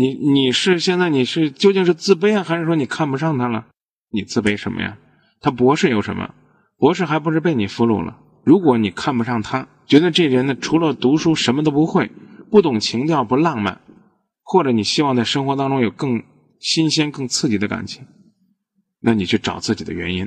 你你是现在你是究竟是自卑啊还是说你看不上他了？你自卑什么呀？他博士有什么？博士还不是被你俘虏了。如果你看不上他觉得这人呢除了读书什么都不会不懂情调不浪漫或者你希望在生活当中有更新鲜更刺激的感情那你去找自己的原因。